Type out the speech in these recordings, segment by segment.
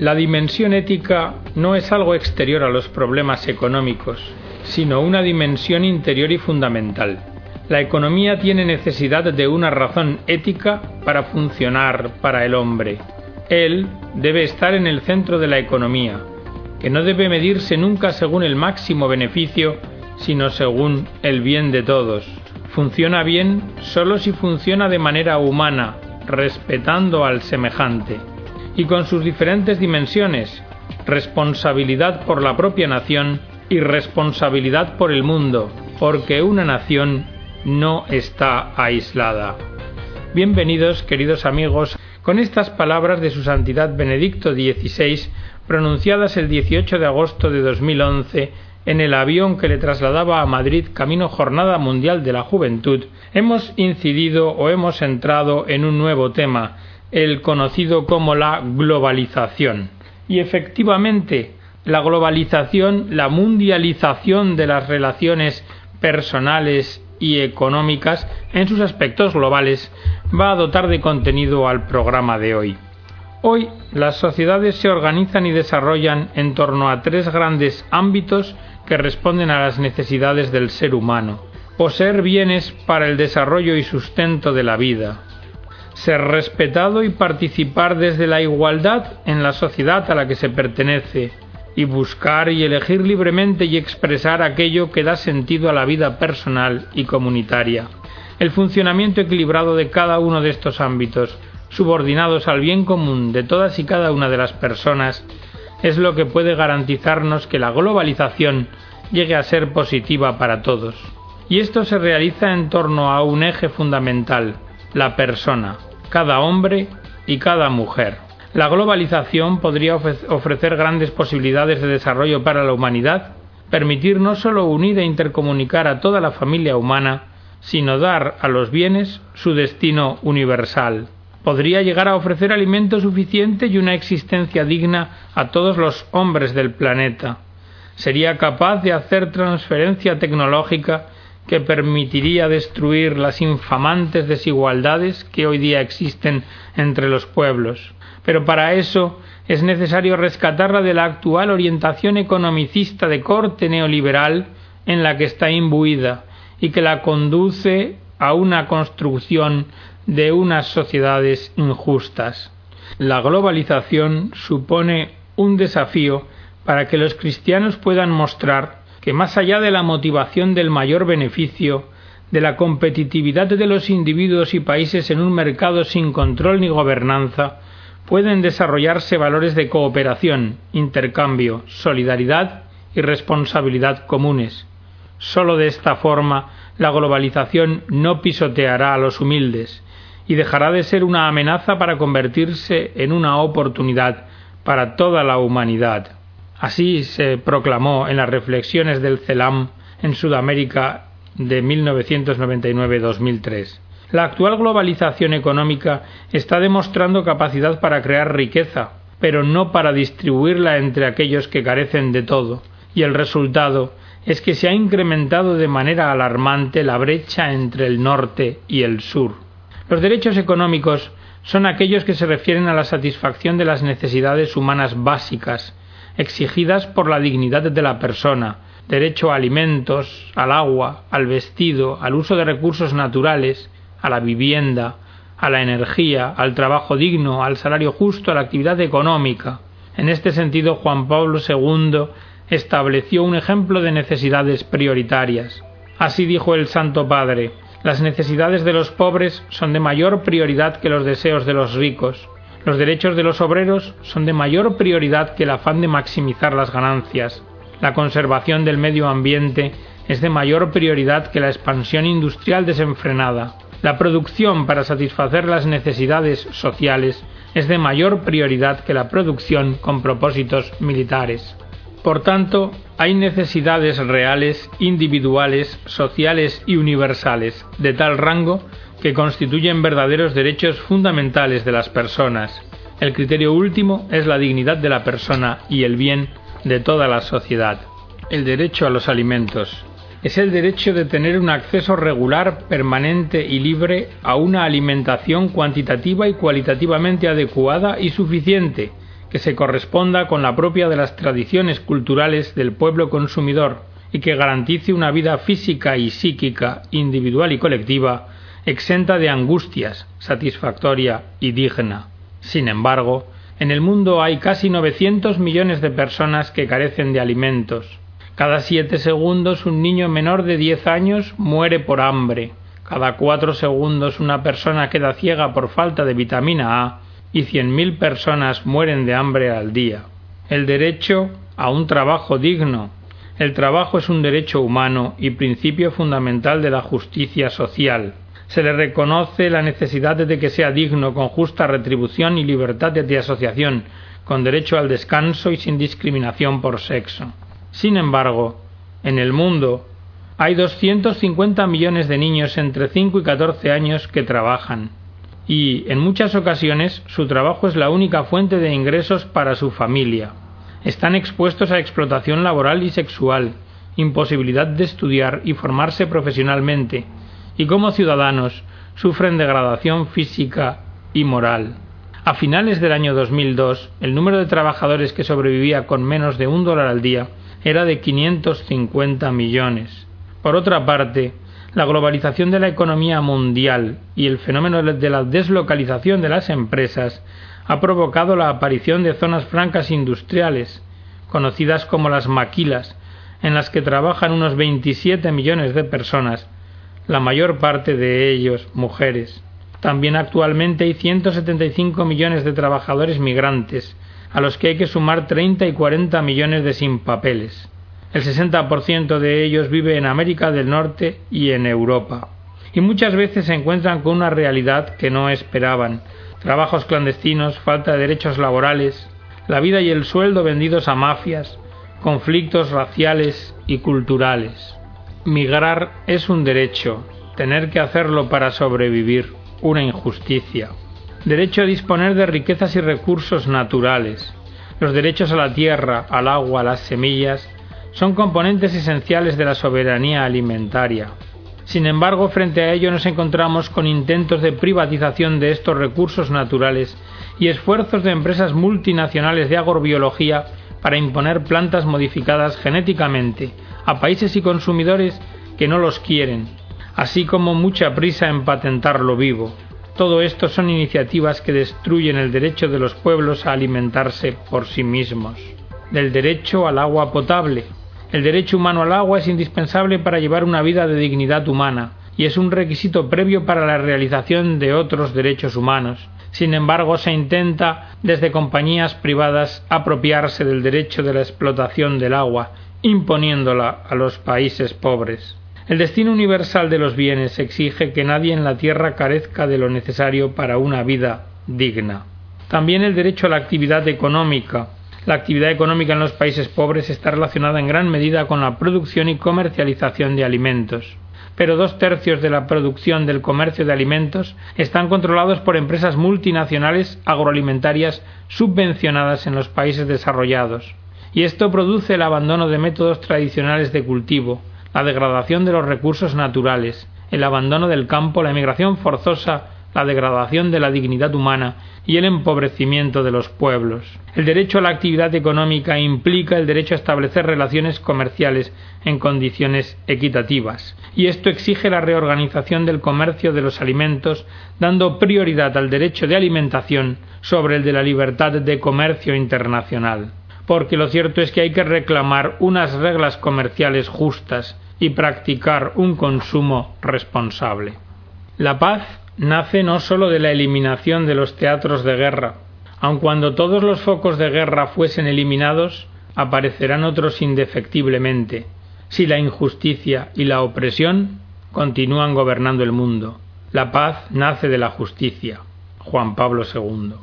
La dimensión ética no es algo exterior a los problemas económicos, sino una dimensión interior y fundamental. La economía tiene necesidad de una razón ética para funcionar para el hombre. Él debe estar en el centro de la economía, que no debe medirse nunca según el máximo beneficio, sino según el bien de todos. Funciona bien solo si funciona de manera humana, respetando al semejante y con sus diferentes dimensiones, responsabilidad por la propia nación y responsabilidad por el mundo, porque una nación no está aislada. Bienvenidos, queridos amigos, con estas palabras de su Santidad Benedicto XVI, pronunciadas el 18 de agosto de 2011 en el avión que le trasladaba a Madrid camino Jornada Mundial de la Juventud, hemos incidido o hemos entrado en un nuevo tema, el conocido como la globalización. Y efectivamente, la globalización, la mundialización de las relaciones personales y económicas en sus aspectos globales va a dotar de contenido al programa de hoy. Hoy las sociedades se organizan y desarrollan en torno a tres grandes ámbitos que responden a las necesidades del ser humano. Poseer bienes para el desarrollo y sustento de la vida, ser respetado y participar desde la igualdad en la sociedad a la que se pertenece, y buscar y elegir libremente y expresar aquello que da sentido a la vida personal y comunitaria. El funcionamiento equilibrado de cada uno de estos ámbitos, subordinados al bien común de todas y cada una de las personas, es lo que puede garantizarnos que la globalización llegue a ser positiva para todos. Y esto se realiza en torno a un eje fundamental, la persona, cada hombre y cada mujer. La globalización podría ofrecer grandes posibilidades de desarrollo para la humanidad, permitir no solo unir e intercomunicar a toda la familia humana, sino dar a los bienes su destino universal. Podría llegar a ofrecer alimento suficiente y una existencia digna a todos los hombres del planeta. Sería capaz de hacer transferencia tecnológica que permitiría destruir las infamantes desigualdades que hoy día existen entre los pueblos. Pero para eso es necesario rescatarla de la actual orientación economicista de corte neoliberal en la que está imbuida y que la conduce a una construcción de unas sociedades injustas. La globalización supone un desafío para que los cristianos puedan mostrar que más allá de la motivación del mayor beneficio, de la competitividad de los individuos y países en un mercado sin control ni gobernanza, pueden desarrollarse valores de cooperación, intercambio, solidaridad y responsabilidad comunes. Sólo de esta forma la globalización no pisoteará a los humildes y dejará de ser una amenaza para convertirse en una oportunidad para toda la humanidad. Así se proclamó en las reflexiones del CELAM en Sudamérica de 1999-2003. La actual globalización económica está demostrando capacidad para crear riqueza, pero no para distribuirla entre aquellos que carecen de todo, y el resultado es que se ha incrementado de manera alarmante la brecha entre el norte y el sur. Los derechos económicos son aquellos que se refieren a la satisfacción de las necesidades humanas básicas, exigidas por la dignidad de la persona, derecho a alimentos, al agua, al vestido, al uso de recursos naturales, a la vivienda, a la energía, al trabajo digno, al salario justo, a la actividad económica. En este sentido, Juan Pablo II estableció un ejemplo de necesidades prioritarias. Así dijo el Santo Padre, las necesidades de los pobres son de mayor prioridad que los deseos de los ricos. Los derechos de los obreros son de mayor prioridad que el afán de maximizar las ganancias. La conservación del medio ambiente es de mayor prioridad que la expansión industrial desenfrenada. La producción para satisfacer las necesidades sociales es de mayor prioridad que la producción con propósitos militares. Por tanto, hay necesidades reales, individuales, sociales y universales, de tal rango que constituyen verdaderos derechos fundamentales de las personas. El criterio último es la dignidad de la persona y el bien de toda la sociedad. El derecho a los alimentos es el derecho de tener un acceso regular, permanente y libre a una alimentación cuantitativa y cualitativamente adecuada y suficiente, que se corresponda con la propia de las tradiciones culturales del pueblo consumidor y que garantice una vida física y psíquica, individual y colectiva, exenta de angustias, satisfactoria y digna. Sin embargo, en el mundo hay casi 900 millones de personas que carecen de alimentos. Cada siete segundos un niño menor de 10 años muere por hambre. Cada cuatro segundos una persona queda ciega por falta de vitamina A y cien mil personas mueren de hambre al día. El derecho a un trabajo digno. El trabajo es un derecho humano y principio fundamental de la justicia social. Se le reconoce la necesidad de que sea digno, con justa retribución y libertad de asociación, con derecho al descanso y sin discriminación por sexo. Sin embargo, en el mundo hay 250 millones de niños entre 5 y 14 años que trabajan y en muchas ocasiones su trabajo es la única fuente de ingresos para su familia. Están expuestos a explotación laboral y sexual, imposibilidad de estudiar y formarse profesionalmente, y como ciudadanos sufren degradación física y moral. A finales del año 2002, el número de trabajadores que sobrevivía con menos de un dólar al día era de 550 millones. Por otra parte, la globalización de la economía mundial y el fenómeno de la deslocalización de las empresas ha provocado la aparición de zonas francas industriales, conocidas como las maquilas, en las que trabajan unos 27 millones de personas, la mayor parte de ellos mujeres. También actualmente hay 175 millones de trabajadores migrantes, a los que hay que sumar 30 y 40 millones de sin papeles. El 60% de ellos vive en América del Norte y en Europa. Y muchas veces se encuentran con una realidad que no esperaban. Trabajos clandestinos, falta de derechos laborales, la vida y el sueldo vendidos a mafias, conflictos raciales y culturales. Migrar es un derecho, tener que hacerlo para sobrevivir, una injusticia. Derecho a disponer de riquezas y recursos naturales. Los derechos a la tierra, al agua, a las semillas, son componentes esenciales de la soberanía alimentaria. Sin embargo, frente a ello nos encontramos con intentos de privatización de estos recursos naturales y esfuerzos de empresas multinacionales de agrobiología para imponer plantas modificadas genéticamente a países y consumidores que no los quieren, así como mucha prisa en patentarlo vivo. Todo esto son iniciativas que destruyen el derecho de los pueblos a alimentarse por sí mismos, del derecho al agua potable, el derecho humano al agua es indispensable para llevar una vida de dignidad humana y es un requisito previo para la realización de otros derechos humanos. Sin embargo, se intenta desde compañías privadas apropiarse del derecho de la explotación del agua, imponiéndola a los países pobres. El destino universal de los bienes exige que nadie en la tierra carezca de lo necesario para una vida digna. También el derecho a la actividad económica, la actividad económica en los países pobres está relacionada en gran medida con la producción y comercialización de alimentos. Pero dos tercios de la producción del comercio de alimentos están controlados por empresas multinacionales agroalimentarias subvencionadas en los países desarrollados. Y esto produce el abandono de métodos tradicionales de cultivo, la degradación de los recursos naturales, el abandono del campo, la emigración forzosa la degradación de la dignidad humana y el empobrecimiento de los pueblos. El derecho a la actividad económica implica el derecho a establecer relaciones comerciales en condiciones equitativas, y esto exige la reorganización del comercio de los alimentos, dando prioridad al derecho de alimentación sobre el de la libertad de comercio internacional. Porque lo cierto es que hay que reclamar unas reglas comerciales justas y practicar un consumo responsable. La paz nace no sólo de la eliminación de los teatros de guerra, aun cuando todos los focos de guerra fuesen eliminados, aparecerán otros indefectiblemente, si la injusticia y la opresión continúan gobernando el mundo. La paz nace de la justicia. Juan Pablo II.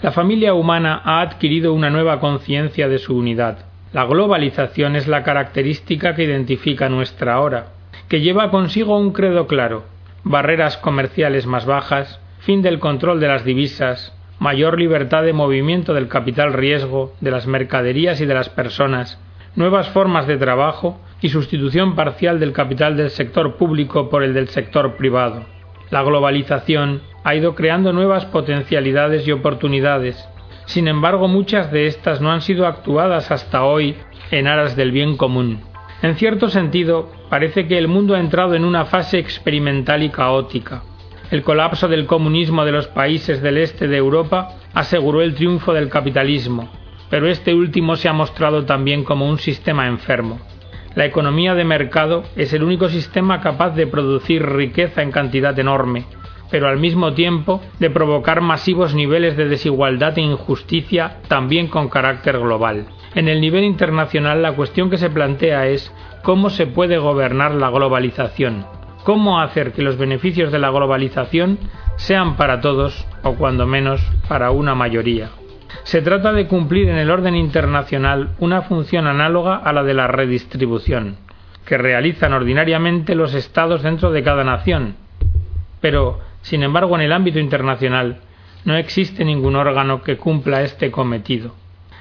La familia humana ha adquirido una nueva conciencia de su unidad. La globalización es la característica que identifica nuestra hora, que lleva consigo un credo claro, barreras comerciales más bajas, fin del control de las divisas, mayor libertad de movimiento del capital riesgo, de las mercaderías y de las personas, nuevas formas de trabajo y sustitución parcial del capital del sector público por el del sector privado. La globalización ha ido creando nuevas potencialidades y oportunidades. Sin embargo, muchas de estas no han sido actuadas hasta hoy en aras del bien común. En cierto sentido, parece que el mundo ha entrado en una fase experimental y caótica. El colapso del comunismo de los países del este de Europa aseguró el triunfo del capitalismo, pero este último se ha mostrado también como un sistema enfermo. La economía de mercado es el único sistema capaz de producir riqueza en cantidad enorme, pero al mismo tiempo de provocar masivos niveles de desigualdad e injusticia también con carácter global. En el nivel internacional la cuestión que se plantea es cómo se puede gobernar la globalización, cómo hacer que los beneficios de la globalización sean para todos o cuando menos para una mayoría. Se trata de cumplir en el orden internacional una función análoga a la de la redistribución, que realizan ordinariamente los estados dentro de cada nación. Pero, sin embargo, en el ámbito internacional no existe ningún órgano que cumpla este cometido.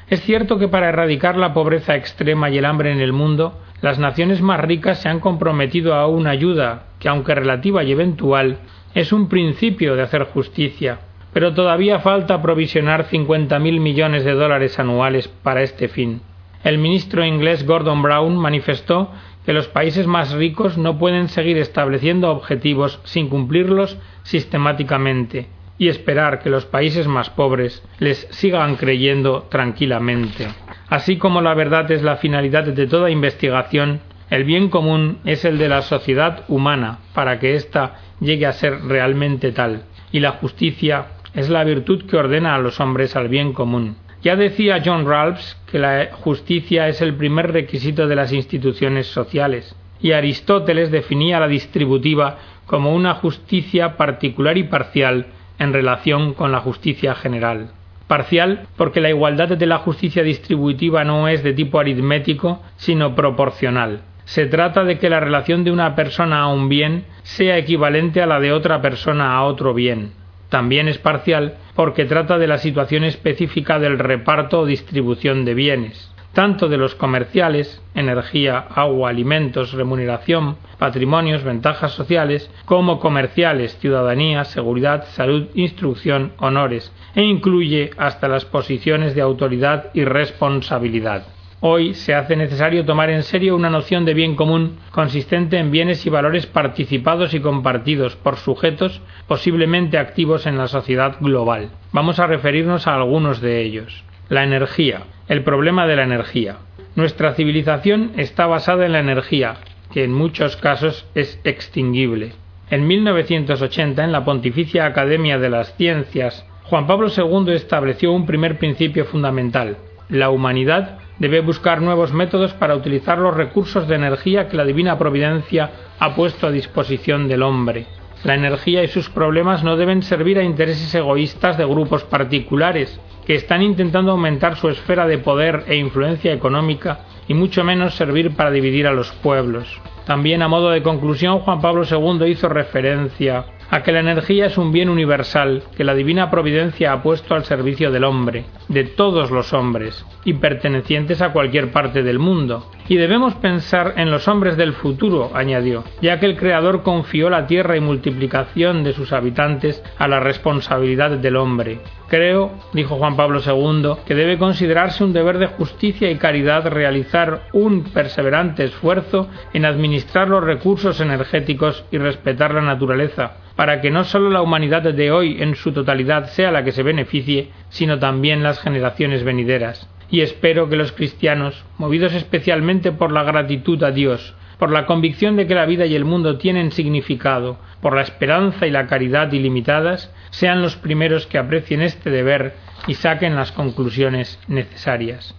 Es cierto que para erradicar la pobreza extrema y el hambre en el mundo, las naciones más ricas se han comprometido a una ayuda que, aunque relativa y eventual, es un principio de hacer justicia, pero todavía falta provisionar 50.000 millones de dólares anuales para este fin. El ministro inglés Gordon Brown manifestó que los países más ricos no pueden seguir estableciendo objetivos sin cumplirlos sistemáticamente y esperar que los países más pobres les sigan creyendo tranquilamente. Así como la verdad es la finalidad de toda investigación, el bien común es el de la sociedad humana para que ésta llegue a ser realmente tal, y la justicia es la virtud que ordena a los hombres al bien común. Ya decía John Ralphs que la justicia es el primer requisito de las instituciones sociales, y Aristóteles definía la distributiva como una justicia particular y parcial en relación con la justicia general. Parcial porque la igualdad de la justicia distributiva no es de tipo aritmético, sino proporcional. Se trata de que la relación de una persona a un bien sea equivalente a la de otra persona a otro bien. También es parcial porque trata de la situación específica del reparto o distribución de bienes tanto de los comerciales, energía, agua, alimentos, remuneración, patrimonios, ventajas sociales, como comerciales, ciudadanía, seguridad, salud, instrucción, honores, e incluye hasta las posiciones de autoridad y responsabilidad. Hoy se hace necesario tomar en serio una noción de bien común consistente en bienes y valores participados y compartidos por sujetos posiblemente activos en la sociedad global. Vamos a referirnos a algunos de ellos. La energía. El problema de la energía. Nuestra civilización está basada en la energía, que en muchos casos es extinguible. En 1980, en la Pontificia Academia de las Ciencias, Juan Pablo II estableció un primer principio fundamental. La humanidad debe buscar nuevos métodos para utilizar los recursos de energía que la divina providencia ha puesto a disposición del hombre. La energía y sus problemas no deben servir a intereses egoístas de grupos particulares, que están intentando aumentar su esfera de poder e influencia económica y mucho menos servir para dividir a los pueblos. También a modo de conclusión Juan Pablo II hizo referencia a que la energía es un bien universal que la divina providencia ha puesto al servicio del hombre, de todos los hombres, y pertenecientes a cualquier parte del mundo. Y debemos pensar en los hombres del futuro, añadió, ya que el Creador confió la tierra y multiplicación de sus habitantes a la responsabilidad del hombre. Creo, dijo Juan Pablo II, que debe considerarse un deber de justicia y caridad realizar un perseverante esfuerzo en administrar los recursos energéticos y respetar la naturaleza, para que no solo la humanidad de hoy en su totalidad sea la que se beneficie, sino también las generaciones venideras. Y espero que los cristianos, movidos especialmente por la gratitud a Dios, por la convicción de que la vida y el mundo tienen significado, por la esperanza y la caridad ilimitadas, sean los primeros que aprecien este deber y saquen las conclusiones necesarias.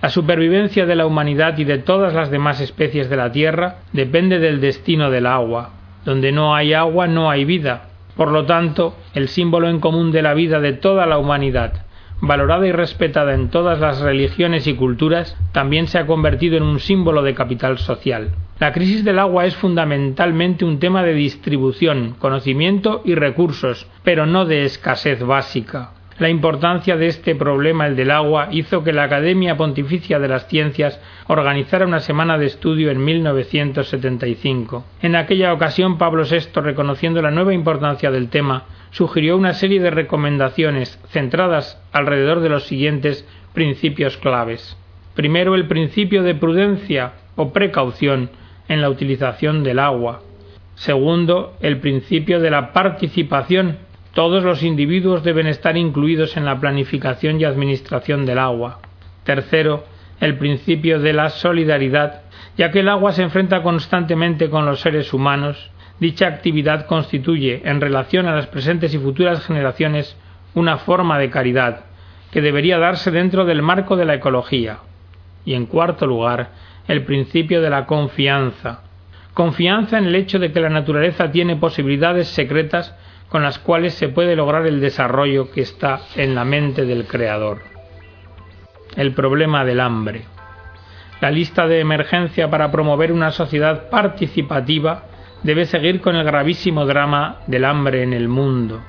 La supervivencia de la humanidad y de todas las demás especies de la Tierra depende del destino del agua, donde no hay agua no hay vida. Por lo tanto, el símbolo en común de la vida de toda la humanidad, valorada y respetada en todas las religiones y culturas, también se ha convertido en un símbolo de capital social. La crisis del agua es fundamentalmente un tema de distribución, conocimiento y recursos, pero no de escasez básica. La importancia de este problema, el del agua, hizo que la Academia Pontificia de las Ciencias organizara una semana de estudio en 1975. En aquella ocasión, Pablo VI, reconociendo la nueva importancia del tema, sugirió una serie de recomendaciones centradas alrededor de los siguientes principios claves. Primero, el principio de prudencia o precaución en la utilización del agua. Segundo, el principio de la participación. Todos los individuos deben estar incluidos en la planificación y administración del agua. Tercero, el principio de la solidaridad, ya que el agua se enfrenta constantemente con los seres humanos, dicha actividad constituye, en relación a las presentes y futuras generaciones, una forma de caridad, que debería darse dentro del marco de la ecología. Y en cuarto lugar, el principio de la confianza. Confianza en el hecho de que la naturaleza tiene posibilidades secretas con las cuales se puede lograr el desarrollo que está en la mente del Creador. El problema del hambre. La lista de emergencia para promover una sociedad participativa debe seguir con el gravísimo drama del hambre en el mundo.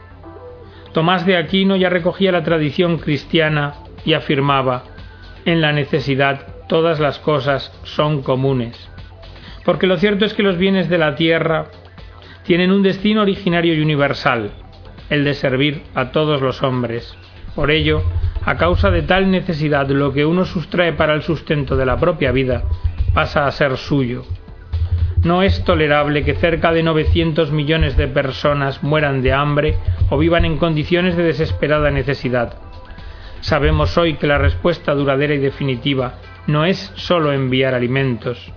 Tomás de Aquino ya recogía la tradición cristiana y afirmaba, en la necesidad todas las cosas son comunes. Porque lo cierto es que los bienes de la tierra tienen un destino originario y universal, el de servir a todos los hombres. Por ello, a causa de tal necesidad, lo que uno sustrae para el sustento de la propia vida pasa a ser suyo. No es tolerable que cerca de 900 millones de personas mueran de hambre o vivan en condiciones de desesperada necesidad. Sabemos hoy que la respuesta duradera y definitiva no es sólo enviar alimentos.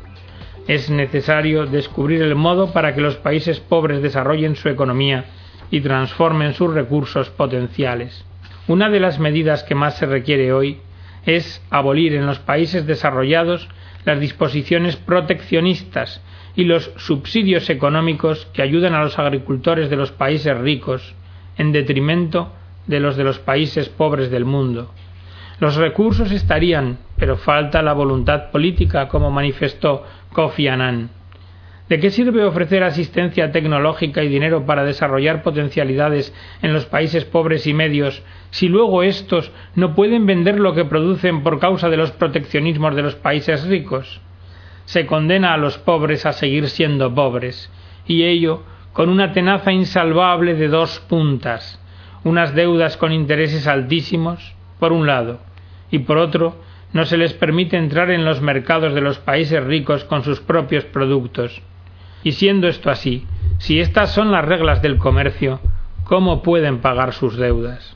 Es necesario descubrir el modo para que los países pobres desarrollen su economía y transformen sus recursos potenciales. Una de las medidas que más se requiere hoy es abolir en los países desarrollados las disposiciones proteccionistas y los subsidios económicos que ayudan a los agricultores de los países ricos en detrimento de los de los países pobres del mundo. Los recursos estarían, pero falta la voluntad política, como manifestó Kofi Annan. ¿De qué sirve ofrecer asistencia tecnológica y dinero para desarrollar potencialidades en los países pobres y medios si luego estos no pueden vender lo que producen por causa de los proteccionismos de los países ricos? Se condena a los pobres a seguir siendo pobres, y ello con una tenaza insalvable de dos puntas, unas deudas con intereses altísimos, por un lado, y por otro, no se les permite entrar en los mercados de los países ricos con sus propios productos. Y siendo esto así, si estas son las reglas del comercio, ¿cómo pueden pagar sus deudas?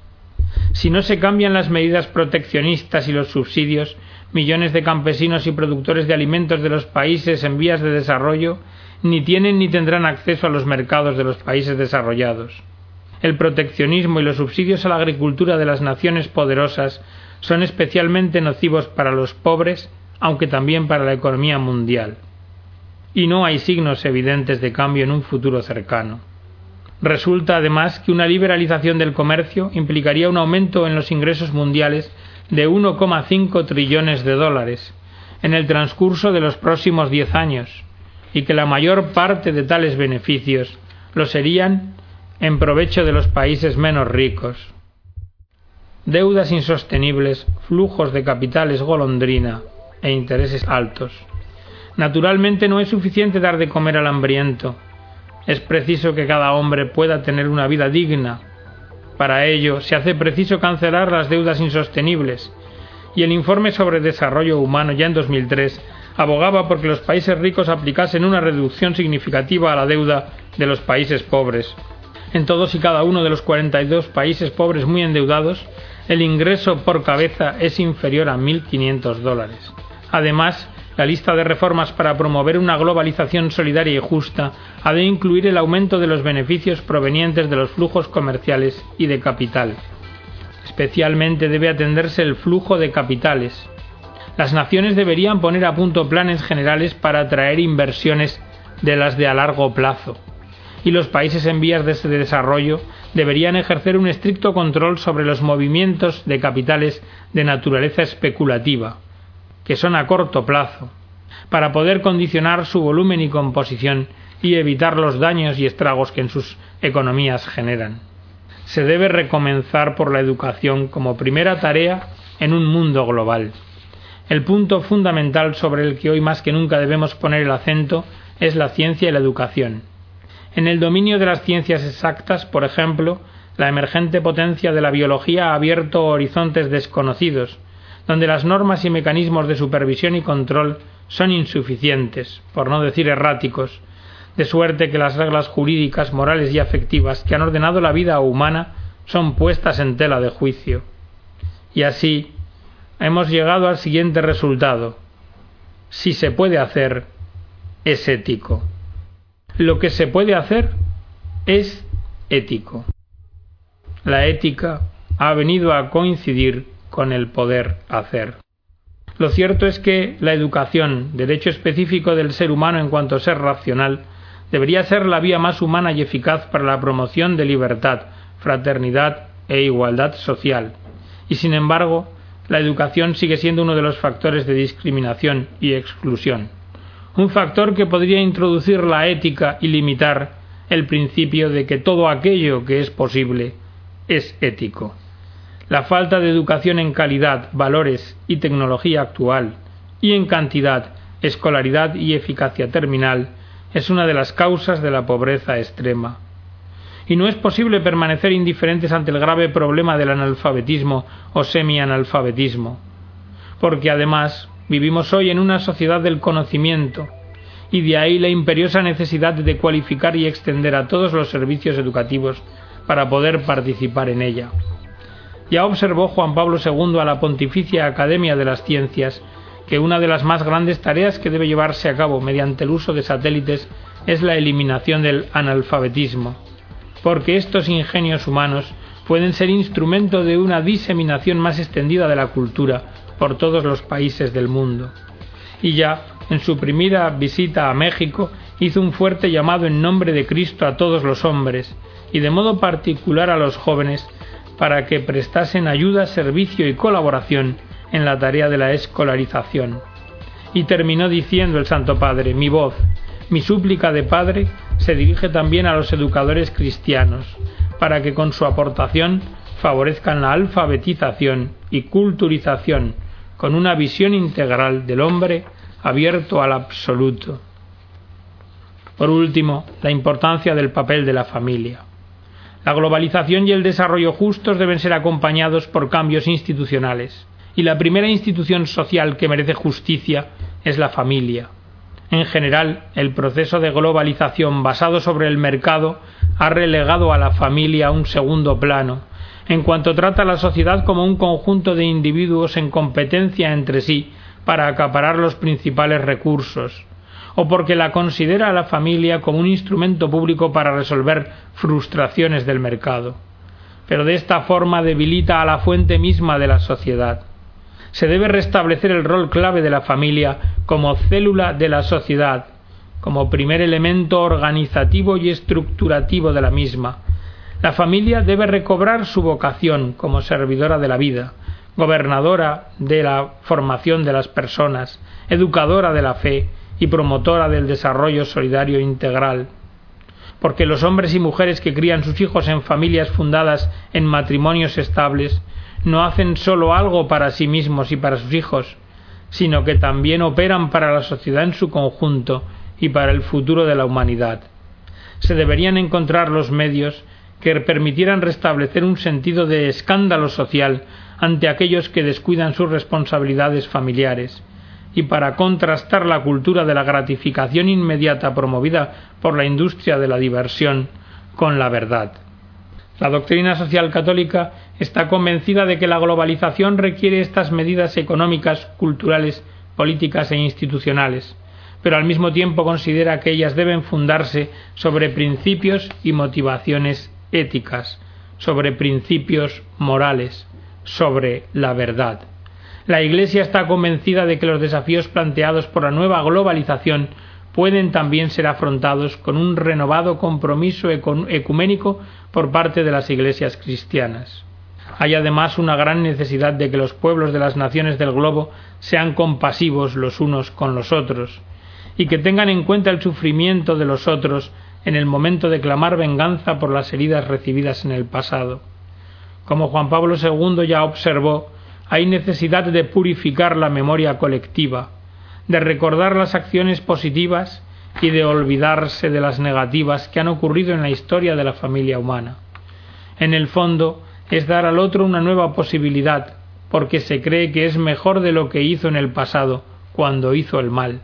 Si no se cambian las medidas proteccionistas y los subsidios, millones de campesinos y productores de alimentos de los países en vías de desarrollo ni tienen ni tendrán acceso a los mercados de los países desarrollados. El proteccionismo y los subsidios a la agricultura de las naciones poderosas son especialmente nocivos para los pobres, aunque también para la economía mundial. Y no hay signos evidentes de cambio en un futuro cercano. Resulta además que una liberalización del comercio implicaría un aumento en los ingresos mundiales de 1,5 trillones de dólares en el transcurso de los próximos diez años, y que la mayor parte de tales beneficios lo serían en provecho de los países menos ricos deudas insostenibles, flujos de capitales golondrina e intereses altos. Naturalmente no es suficiente dar de comer al hambriento. Es preciso que cada hombre pueda tener una vida digna. Para ello se hace preciso cancelar las deudas insostenibles, y el informe sobre desarrollo humano ya en 2003 abogaba por que los países ricos aplicasen una reducción significativa a la deuda de los países pobres. En todos y cada uno de los 42 países pobres muy endeudados, el ingreso por cabeza es inferior a 1.500 dólares. Además, la lista de reformas para promover una globalización solidaria y justa ha de incluir el aumento de los beneficios provenientes de los flujos comerciales y de capital. Especialmente debe atenderse el flujo de capitales. Las naciones deberían poner a punto planes generales para atraer inversiones de las de a largo plazo. Y los países en vías de desarrollo deberían ejercer un estricto control sobre los movimientos de capitales de naturaleza especulativa, que son a corto plazo, para poder condicionar su volumen y composición y evitar los daños y estragos que en sus economías generan. Se debe recomenzar por la educación como primera tarea en un mundo global. El punto fundamental sobre el que hoy más que nunca debemos poner el acento es la ciencia y la educación en el dominio de las ciencias exactas, por ejemplo, La emergente potencia de la biología ha abierto horizontes desconocidos, donde las normas y mecanismos de supervisión y control son insuficientes, por no decir erráticos, de suerte que las reglas jurídicas, morales y afectivas que han ordenado la vida humana son puestas en tela de juicio. Y así hemos llegado al siguiente resultado. Si se puede hacer, es ético. Lo que se puede hacer es ético. La ética ha venido a coincidir con el poder hacer. Lo cierto es que la educación, derecho específico del ser humano en cuanto ser racional, debería ser la vía más humana y eficaz para la promoción de libertad, fraternidad e igualdad social. Y sin embargo, la educación sigue siendo uno de los factores de discriminación y exclusión. Un factor que podría introducir la ética y limitar el principio de que todo aquello que es posible es ético. La falta de educación en calidad, valores y tecnología actual, y en cantidad, escolaridad y eficacia terminal, es una de las causas de la pobreza extrema. Y no es posible permanecer indiferentes ante el grave problema del analfabetismo o semi-analfabetismo, porque además vivimos hoy en una sociedad del conocimiento, y de ahí la imperiosa necesidad de cualificar y extender a todos los servicios educativos para poder participar en ella. Ya observó Juan Pablo II a la Pontificia Academia de las Ciencias que una de las más grandes tareas que debe llevarse a cabo mediante el uso de satélites es la eliminación del analfabetismo, porque estos ingenios humanos pueden ser instrumento de una diseminación más extendida de la cultura por todos los países del mundo. Y ya, en su primera visita a México, hizo un fuerte llamado en nombre de Cristo a todos los hombres, y de modo particular a los jóvenes, para que prestasen ayuda, servicio y colaboración en la tarea de la escolarización. Y terminó diciendo el Santo Padre, mi voz, mi súplica de Padre se dirige también a los educadores cristianos, para que con su aportación favorezcan la alfabetización y culturización con una visión integral del hombre abierto al absoluto. Por último, la importancia del papel de la familia. La globalización y el desarrollo justos deben ser acompañados por cambios institucionales y la primera institución social que merece justicia es la familia. En general, el proceso de globalización basado sobre el mercado ha relegado a la familia a un segundo plano, en cuanto trata a la sociedad como un conjunto de individuos en competencia entre sí para acaparar los principales recursos, o porque la considera a la familia como un instrumento público para resolver frustraciones del mercado. Pero de esta forma debilita a la fuente misma de la sociedad se debe restablecer el rol clave de la familia como célula de la sociedad, como primer elemento organizativo y estructurativo de la misma. La familia debe recobrar su vocación como servidora de la vida, gobernadora de la formación de las personas, educadora de la fe y promotora del desarrollo solidario integral. Porque los hombres y mujeres que crían sus hijos en familias fundadas en matrimonios estables no hacen solo algo para sí mismos y para sus hijos, sino que también operan para la sociedad en su conjunto y para el futuro de la humanidad. Se deberían encontrar los medios que permitieran restablecer un sentido de escándalo social ante aquellos que descuidan sus responsabilidades familiares, y para contrastar la cultura de la gratificación inmediata promovida por la industria de la diversión con la verdad. La doctrina social católica está convencida de que la globalización requiere estas medidas económicas, culturales, políticas e institucionales, pero al mismo tiempo considera que ellas deben fundarse sobre principios y motivaciones éticas, sobre principios morales, sobre la verdad. La Iglesia está convencida de que los desafíos planteados por la nueva globalización pueden también ser afrontados con un renovado compromiso ecuménico por parte de las iglesias cristianas. Hay además una gran necesidad de que los pueblos de las naciones del globo sean compasivos los unos con los otros, y que tengan en cuenta el sufrimiento de los otros en el momento de clamar venganza por las heridas recibidas en el pasado. Como Juan Pablo II ya observó, hay necesidad de purificar la memoria colectiva, de recordar las acciones positivas y de olvidarse de las negativas que han ocurrido en la historia de la familia humana. En el fondo, es dar al otro una nueva posibilidad, porque se cree que es mejor de lo que hizo en el pasado, cuando hizo el mal.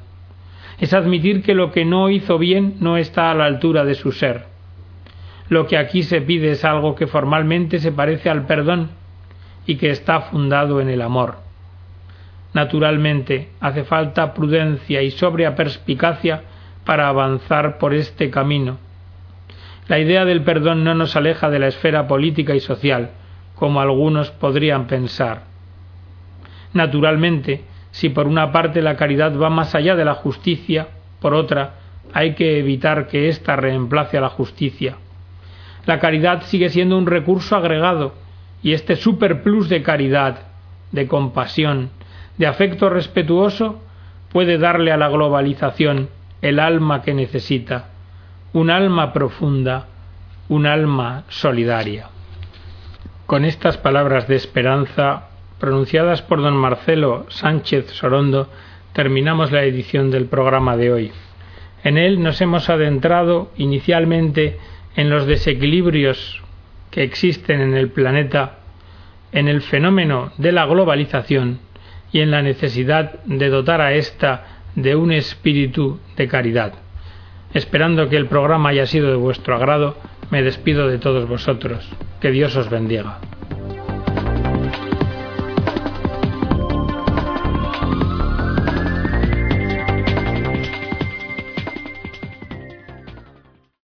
Es admitir que lo que no hizo bien no está a la altura de su ser. Lo que aquí se pide es algo que formalmente se parece al perdón y que está fundado en el amor. Naturalmente, hace falta prudencia y sobria perspicacia para avanzar por este camino. La idea del perdón no nos aleja de la esfera política y social, como algunos podrían pensar. Naturalmente, si por una parte la caridad va más allá de la justicia, por otra, hay que evitar que ésta reemplace a la justicia. La caridad sigue siendo un recurso agregado, y este superplus de caridad, de compasión, de afecto respetuoso, puede darle a la globalización el alma que necesita, un alma profunda, un alma solidaria. Con estas palabras de esperanza pronunciadas por don Marcelo Sánchez Sorondo, terminamos la edición del programa de hoy. En él nos hemos adentrado inicialmente en los desequilibrios existen en el planeta, en el fenómeno de la globalización y en la necesidad de dotar a ésta de un espíritu de caridad. Esperando que el programa haya sido de vuestro agrado, me despido de todos vosotros. Que Dios os bendiga.